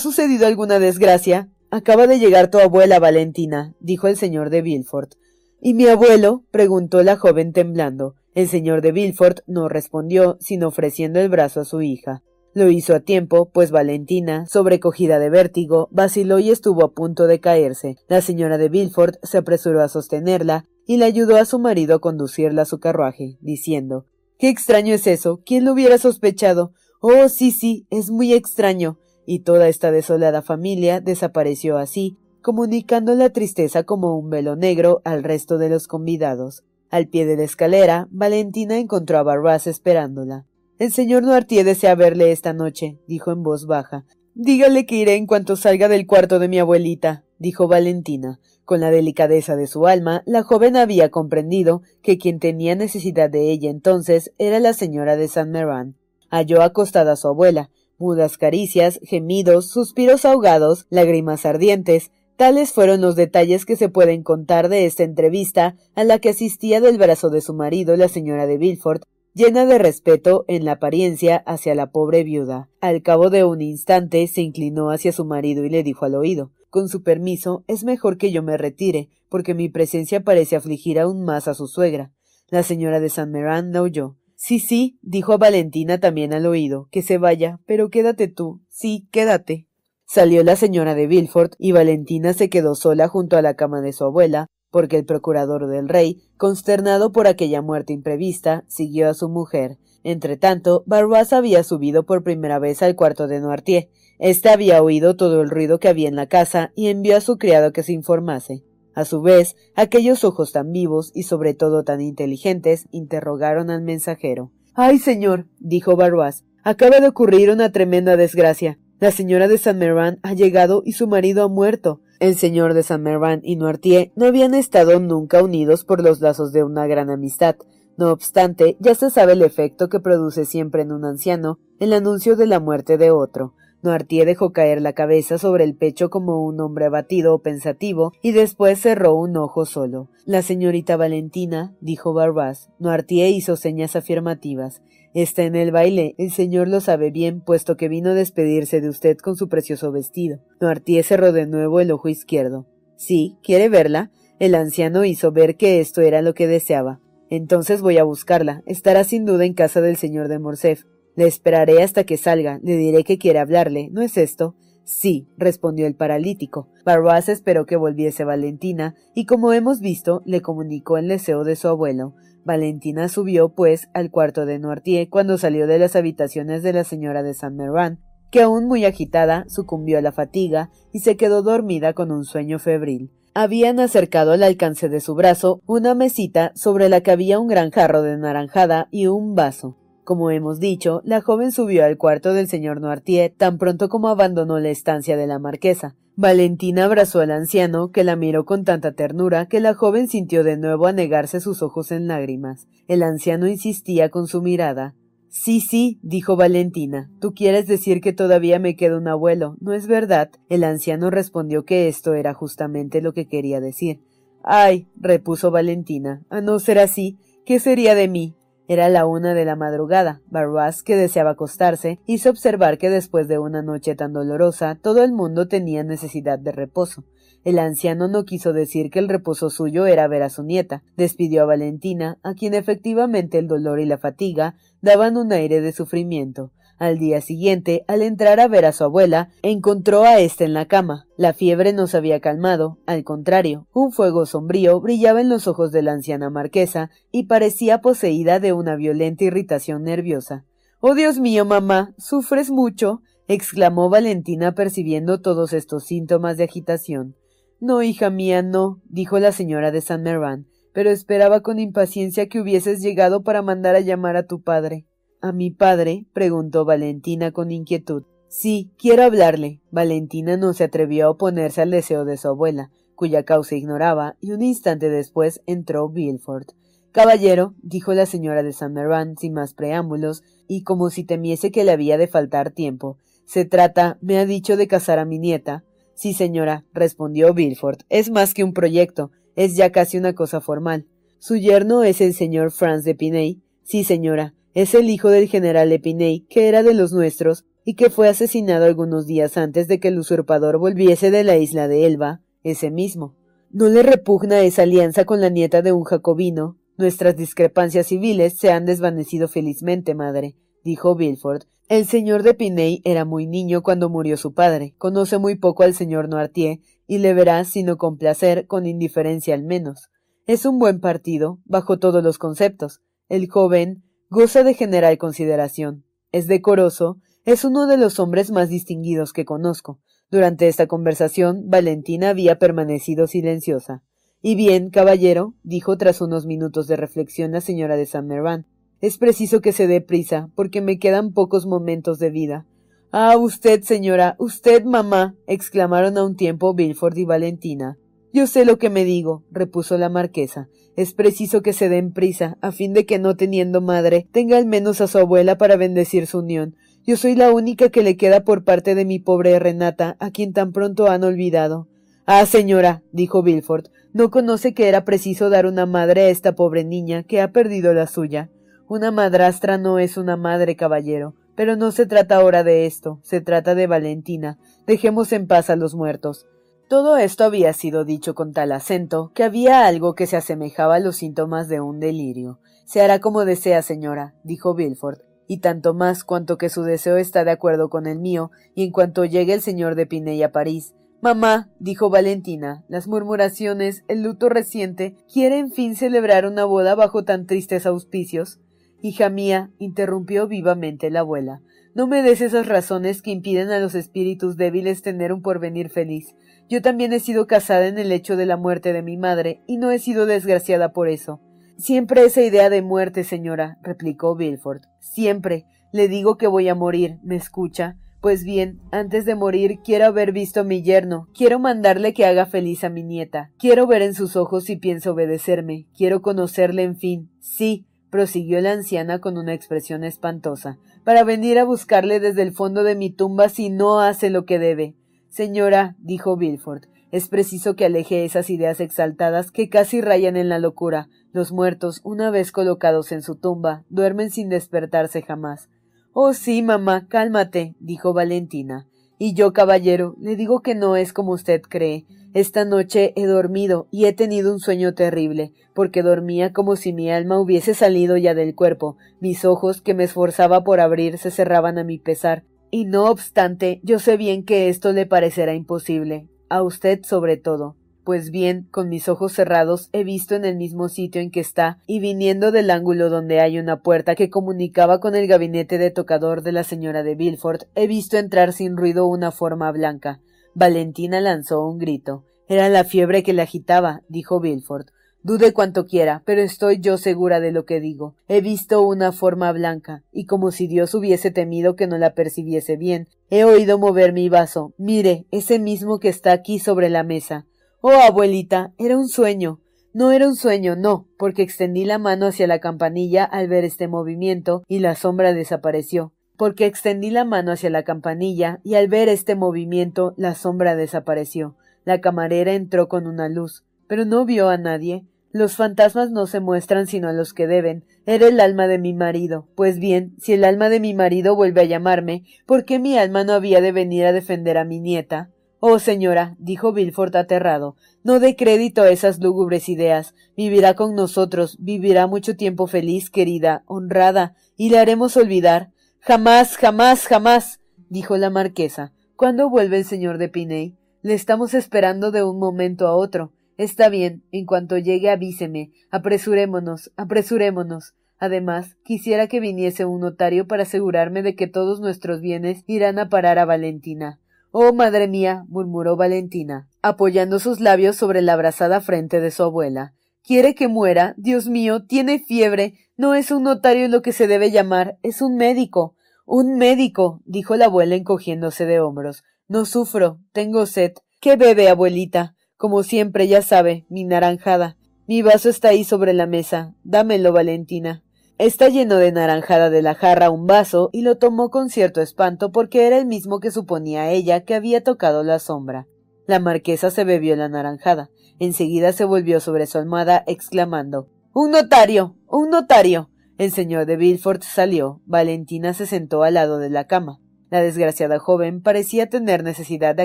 sucedido alguna desgracia? Acaba de llegar tu abuela, Valentina, dijo el señor de Villefort. ¿Y mi abuelo? preguntó la joven temblando. El señor de Villefort no respondió, sino ofreciendo el brazo a su hija. Lo hizo a tiempo, pues Valentina, sobrecogida de vértigo, vaciló y estuvo a punto de caerse. La señora de Villefort se apresuró a sostenerla y le ayudó a su marido a conducirla a su carruaje, diciendo Qué extraño es eso. ¿Quién lo hubiera sospechado? Oh, sí, sí, es muy extraño. Y toda esta desolada familia desapareció así, comunicando la tristeza como un velo negro al resto de los convidados. Al pie de la escalera, Valentina encontró a Barras esperándola. El señor Noirtier desea verle esta noche, dijo en voz baja. Dígale que iré en cuanto salga del cuarto de mi abuelita, dijo Valentina. Con la delicadeza de su alma, la joven había comprendido que quien tenía necesidad de ella entonces era la señora de San Meran halló acostada a su abuela, mudas caricias, gemidos, suspiros ahogados, lágrimas ardientes, Tales fueron los detalles que se pueden contar de esta entrevista a la que asistía del brazo de su marido la señora de Villefort, llena de respeto en la apariencia hacia la pobre viuda. Al cabo de un instante se inclinó hacia su marido y le dijo al oído Con su permiso, es mejor que yo me retire, porque mi presencia parece afligir aún más a su suegra. La señora de San Meran no oyó. Sí, sí, dijo Valentina también al oído, que se vaya, pero quédate tú. Sí, quédate. Salió la señora de Villefort y Valentina se quedó sola junto a la cama de su abuela, porque el procurador del rey, consternado por aquella muerte imprevista, siguió a su mujer. Entretanto, Barrois había subido por primera vez al cuarto de Noirtier. Este había oído todo el ruido que había en la casa y envió a su criado que se informase. A su vez, aquellos ojos tan vivos y sobre todo tan inteligentes interrogaron al mensajero. Ay, señor, dijo Barrois, acaba de ocurrir una tremenda desgracia. La señora de San Mervan ha llegado y su marido ha muerto. El señor de San Mervan y Noirtier no habían estado nunca unidos por los lazos de una gran amistad. No obstante, ya se sabe el efecto que produce siempre en un anciano el anuncio de la muerte de otro. Noirtier dejó caer la cabeza sobre el pecho como un hombre abatido o pensativo y después cerró un ojo solo. La señorita Valentina, dijo Barbaz. Noirtier hizo señas afirmativas. Está en el baile. El señor lo sabe bien, puesto que vino a despedirse de usted con su precioso vestido. Noirtier cerró de nuevo el ojo izquierdo. Sí, ¿quiere verla? El anciano hizo ver que esto era lo que deseaba. Entonces voy a buscarla. Estará sin duda en casa del señor de Morcerf. Le esperaré hasta que salga, le diré que quiere hablarle, ¿no es esto? Sí, respondió el paralítico. Barrois esperó que volviese Valentina, y como hemos visto, le comunicó el deseo de su abuelo. Valentina subió, pues, al cuarto de Noirtier cuando salió de las habitaciones de la señora de Saint Mervan, que aún muy agitada sucumbió a la fatiga y se quedó dormida con un sueño febril. Habían acercado al alcance de su brazo una mesita sobre la que había un gran jarro de naranjada y un vaso. Como hemos dicho, la joven subió al cuarto del señor Noirtier tan pronto como abandonó la estancia de la marquesa. Valentina abrazó al anciano, que la miró con tanta ternura que la joven sintió de nuevo anegarse sus ojos en lágrimas. El anciano insistía con su mirada. Sí, sí, dijo Valentina. Tú quieres decir que todavía me queda un abuelo, ¿no es verdad? El anciano respondió que esto era justamente lo que quería decir. Ay, repuso Valentina, a no ser así, ¿qué sería de mí? Era la una de la madrugada. Barrois, que deseaba acostarse, hizo observar que después de una noche tan dolorosa, todo el mundo tenía necesidad de reposo. El anciano no quiso decir que el reposo suyo era ver a su nieta. Despidió a Valentina, a quien efectivamente el dolor y la fatiga daban un aire de sufrimiento. Al día siguiente, al entrar a ver a su abuela, encontró a ésta en la cama. La fiebre no se había calmado, al contrario, un fuego sombrío brillaba en los ojos de la anciana marquesa y parecía poseída de una violenta irritación nerviosa. Oh Dios mío, mamá, ¿sufres mucho? exclamó Valentina percibiendo todos estos síntomas de agitación. No, hija mía, no, dijo la señora de San Mervan, pero esperaba con impaciencia que hubieses llegado para mandar a llamar a tu padre. ¿A mi padre? preguntó Valentina con inquietud. Sí, quiero hablarle. Valentina no se atrevió a oponerse al deseo de su abuela, cuya causa ignoraba, y un instante después entró Bilford. Caballero, dijo la señora de San Mervan sin más preámbulos, y como si temiese que le había de faltar tiempo. Se trata, me ha dicho, de casar a mi nieta. Sí, señora, respondió Bilford. Es más que un proyecto, es ya casi una cosa formal. Su yerno es el señor Franz de Piney. Sí, señora, es el hijo del general Epiney, que era de los nuestros, y que fue asesinado algunos días antes de que el usurpador volviese de la isla de Elba, ese mismo. ¿No le repugna esa alianza con la nieta de un jacobino? Nuestras discrepancias civiles se han desvanecido felizmente, madre, dijo Bilford. El señor de era muy niño cuando murió su padre, conoce muy poco al señor Noirtier, y le verá, sino con placer, con indiferencia al menos. Es un buen partido, bajo todos los conceptos. El joven Goza de general consideración. Es decoroso. Es uno de los hombres más distinguidos que conozco. Durante esta conversación, Valentina había permanecido silenciosa. Y bien, caballero, dijo tras unos minutos de reflexión la señora de San Mervan, es preciso que se dé prisa, porque me quedan pocos momentos de vida. Ah, usted, señora, usted, mamá, exclamaron a un tiempo Bilford y Valentina. Yo sé lo que me digo, repuso la marquesa. Es preciso que se den prisa, a fin de que no teniendo madre, tenga al menos a su abuela para bendecir su unión. Yo soy la única que le queda por parte de mi pobre Renata, a quien tan pronto han olvidado. Ah, señora, dijo Bilford, no conoce que era preciso dar una madre a esta pobre niña que ha perdido la suya. Una madrastra no es una madre, caballero. Pero no se trata ahora de esto, se trata de Valentina. Dejemos en paz a los muertos. Todo esto había sido dicho con tal acento que había algo que se asemejaba a los síntomas de un delirio. Se hará como desea, señora, dijo Bilford, y tanto más cuanto que su deseo está de acuerdo con el mío, y en cuanto llegue el señor de Piney a París. Mamá, dijo Valentina, las murmuraciones, el luto reciente, ¿quiere en fin celebrar una boda bajo tan tristes auspicios? Hija mía, interrumpió vivamente la abuela, no me des esas razones que impiden a los espíritus débiles tener un porvenir feliz. Yo también he sido casada en el hecho de la muerte de mi madre, y no he sido desgraciada por eso. Siempre esa idea de muerte, señora, replicó Bilford. Siempre. Le digo que voy a morir. ¿Me escucha? Pues bien, antes de morir quiero haber visto a mi yerno, quiero mandarle que haga feliz a mi nieta, quiero ver en sus ojos si piensa obedecerme, quiero conocerle en fin. Sí, prosiguió la anciana con una expresión espantosa, para venir a buscarle desde el fondo de mi tumba si no hace lo que debe. Señora, dijo Bilford, es preciso que aleje esas ideas exaltadas que casi rayan en la locura. Los muertos, una vez colocados en su tumba, duermen sin despertarse jamás. Oh sí, mamá, cálmate, dijo Valentina. Y yo, caballero, le digo que no es como usted cree. Esta noche he dormido y he tenido un sueño terrible, porque dormía como si mi alma hubiese salido ya del cuerpo. Mis ojos, que me esforzaba por abrir, se cerraban a mi pesar. Y no obstante, yo sé bien que esto le parecerá imposible, a usted sobre todo. Pues bien, con mis ojos cerrados he visto en el mismo sitio en que está, y viniendo del ángulo donde hay una puerta que comunicaba con el gabinete de tocador de la señora de Bilford, he visto entrar sin ruido una forma blanca. Valentina lanzó un grito. Era la fiebre que la agitaba, dijo Bilford. Dude cuanto quiera, pero estoy yo segura de lo que digo. He visto una forma blanca, y como si Dios hubiese temido que no la percibiese bien, he oído mover mi vaso. Mire, ese mismo que está aquí sobre la mesa. Oh, abuelita, era un sueño. No era un sueño, no, porque extendí la mano hacia la campanilla al ver este movimiento y la sombra desapareció. Porque extendí la mano hacia la campanilla y al ver este movimiento la sombra desapareció. La camarera entró con una luz, pero no vio a nadie. Los fantasmas no se muestran sino a los que deben. Era el alma de mi marido. Pues bien, si el alma de mi marido vuelve a llamarme, ¿por qué mi alma no había de venir a defender a mi nieta? Oh, señora, dijo Bilford aterrado, no dé crédito a esas lúgubres ideas. Vivirá con nosotros, vivirá mucho tiempo feliz, querida, honrada, y le haremos olvidar. Jamás, jamás, jamás, dijo la marquesa. ¿Cuándo vuelve el señor de Piney? Le estamos esperando de un momento a otro. Está bien, en cuanto llegue avíseme. Apresurémonos, apresurémonos. Además, quisiera que viniese un notario para asegurarme de que todos nuestros bienes irán a parar a Valentina. Oh, madre mía, murmuró Valentina, apoyando sus labios sobre la abrasada frente de su abuela. ¿Quiere que muera? Dios mío, tiene fiebre. No es un notario lo que se debe llamar, es un médico. Un médico, dijo la abuela encogiéndose de hombros. No sufro, tengo sed. ¿Qué bebe, abuelita? Como siempre, ya sabe, mi naranjada. Mi vaso está ahí sobre la mesa. Dámelo, Valentina. Está lleno de naranjada de la jarra un vaso y lo tomó con cierto espanto porque era el mismo que suponía ella que había tocado la sombra. La marquesa se bebió la naranjada. Enseguida se volvió sobre su almohada exclamando Un notario. un notario. El señor de Villefort salió. Valentina se sentó al lado de la cama. La desgraciada joven parecía tener necesidad de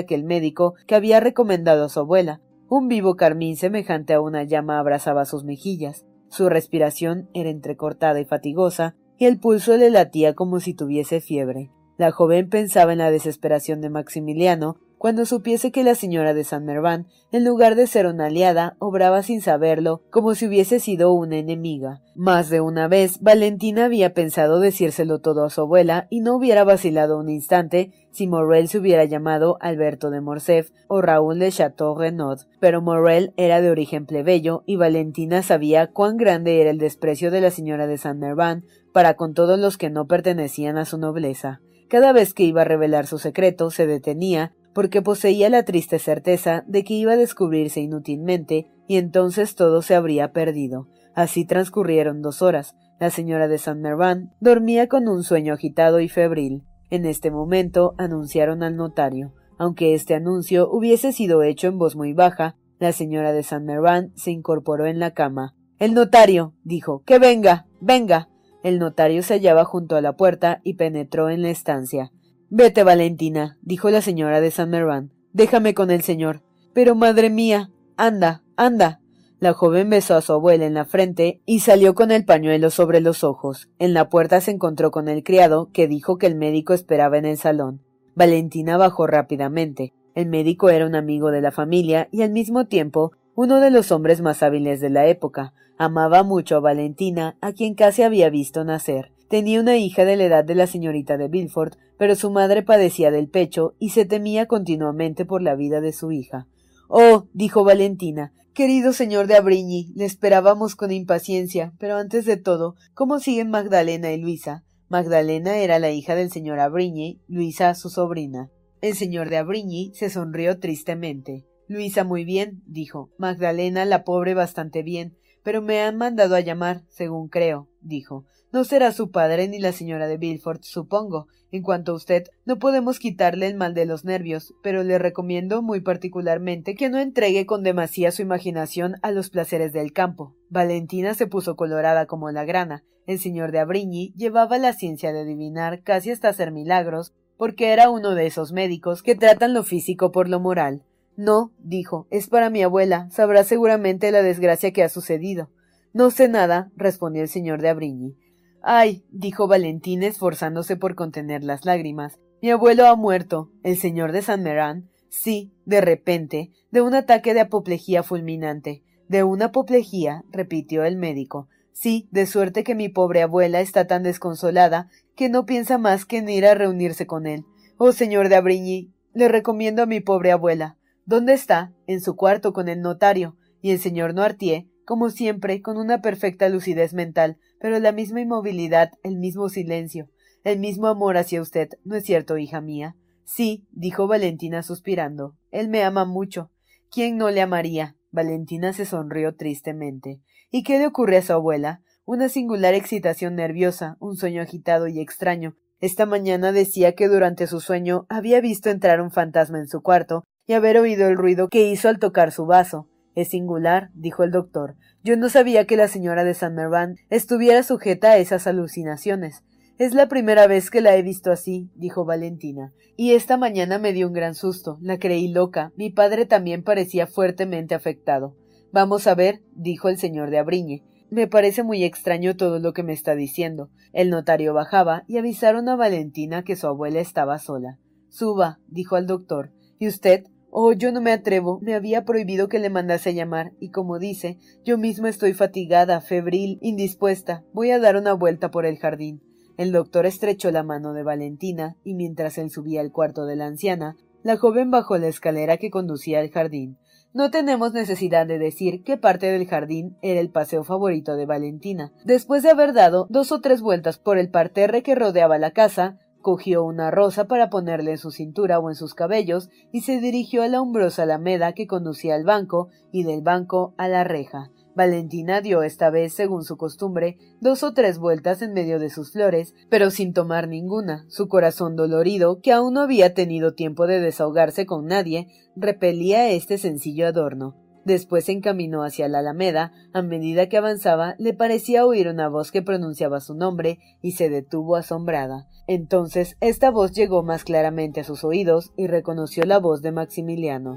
aquel médico que había recomendado a su abuela. Un vivo carmín semejante a una llama abrasaba sus mejillas. Su respiración era entrecortada y fatigosa, y el pulso le latía como si tuviese fiebre. La joven pensaba en la desesperación de Maximiliano cuando supiese que la señora de San Merván, en lugar de ser una aliada, obraba sin saberlo, como si hubiese sido una enemiga. Más de una vez Valentina había pensado decírselo todo a su abuela y no hubiera vacilado un instante si Morrel se hubiera llamado Alberto de Morcerf o Raúl de Chateau Renaud, pero Morrel era de origen plebeyo y Valentina sabía cuán grande era el desprecio de la señora de San Merván para con todos los que no pertenecían a su nobleza. Cada vez que iba a revelar su secreto se detenía porque poseía la triste certeza de que iba a descubrirse inútilmente y entonces todo se habría perdido. Así transcurrieron dos horas. La señora de San Merván dormía con un sueño agitado y febril. En este momento anunciaron al notario. Aunque este anuncio hubiese sido hecho en voz muy baja, la señora de San Merván se incorporó en la cama. El notario, dijo, que venga, venga. El notario se hallaba junto a la puerta y penetró en la estancia. Vete, Valentina, dijo la señora de San Merván. Déjame con el señor. Pero, madre mía. Anda, anda. La joven besó a su abuela en la frente y salió con el pañuelo sobre los ojos. En la puerta se encontró con el criado, que dijo que el médico esperaba en el salón. Valentina bajó rápidamente. El médico era un amigo de la familia y al mismo tiempo uno de los hombres más hábiles de la época. Amaba mucho a Valentina, a quien casi había visto nacer. Tenía una hija de la edad de la señorita de Villefort, pero su madre padecía del pecho y se temía continuamente por la vida de su hija. Oh, dijo Valentina, querido señor de Abrigny, le esperábamos con impaciencia, pero antes de todo, ¿cómo siguen Magdalena y Luisa? Magdalena era la hija del señor Abrigny, Luisa su sobrina. El señor de Abrigny se sonrió tristemente. Luisa muy bien, dijo. Magdalena, la pobre, bastante bien. Pero me han mandado a llamar, según creo, dijo. No será su padre ni la señora de Villefort, supongo. En cuanto a usted, no podemos quitarle el mal de los nervios, pero le recomiendo muy particularmente que no entregue con demasía su imaginación a los placeres del campo. Valentina se puso colorada como la grana. El señor de Abrigny llevaba la ciencia de adivinar casi hasta hacer milagros, porque era uno de esos médicos que tratan lo físico por lo moral. No, dijo, es para mi abuela. Sabrá seguramente la desgracia que ha sucedido. No sé nada, respondió el señor de Abrigny. Ay, dijo Valentín esforzándose por contener las lágrimas. Mi abuelo ha muerto. El señor de San Merán. Sí, de repente, de un ataque de apoplejía fulminante. De una apoplejía, repitió el médico. Sí, de suerte que mi pobre abuela está tan desconsolada que no piensa más que en ir a reunirse con él. Oh, señor de Abrigny, le recomiendo a mi pobre abuela. ¿Dónde está? En su cuarto con el notario. Y el señor Noirtier, como siempre, con una perfecta lucidez mental, pero la misma inmovilidad, el mismo silencio, el mismo amor hacia usted, ¿no es cierto, hija mía? Sí, dijo Valentina suspirando. Él me ama mucho. ¿Quién no le amaría? Valentina se sonrió tristemente. ¿Y qué le ocurre a su abuela? Una singular excitación nerviosa, un sueño agitado y extraño. Esta mañana decía que durante su sueño había visto entrar un fantasma en su cuarto y haber oído el ruido que hizo al tocar su vaso. Es singular, dijo el doctor. Yo no sabía que la señora de San Mervan estuviera sujeta a esas alucinaciones. Es la primera vez que la he visto así, dijo Valentina, y esta mañana me dio un gran susto. La creí loca. Mi padre también parecía fuertemente afectado. Vamos a ver, dijo el señor de Abriñe. Me parece muy extraño todo lo que me está diciendo. El notario bajaba y avisaron a Valentina que su abuela estaba sola. Suba, dijo al doctor. ¿Y usted? Oh, yo no me atrevo. Me había prohibido que le mandase llamar, y como dice, yo misma estoy fatigada, febril, indispuesta. Voy a dar una vuelta por el jardín. El doctor estrechó la mano de Valentina, y mientras él subía al cuarto de la anciana, la joven bajó la escalera que conducía al jardín. No tenemos necesidad de decir qué parte del jardín era el paseo favorito de Valentina. Después de haber dado dos o tres vueltas por el parterre que rodeaba la casa, cogió una rosa para ponerle en su cintura o en sus cabellos y se dirigió a la umbrosa alameda que conducía al banco y del banco a la reja. Valentina dio esta vez, según su costumbre, dos o tres vueltas en medio de sus flores, pero sin tomar ninguna. Su corazón dolorido, que aún no había tenido tiempo de desahogarse con nadie, repelía este sencillo adorno. Después se encaminó hacia la alameda. A medida que avanzaba, le parecía oír una voz que pronunciaba su nombre y se detuvo asombrada. Entonces esta voz llegó más claramente a sus oídos y reconoció la voz de Maximiliano.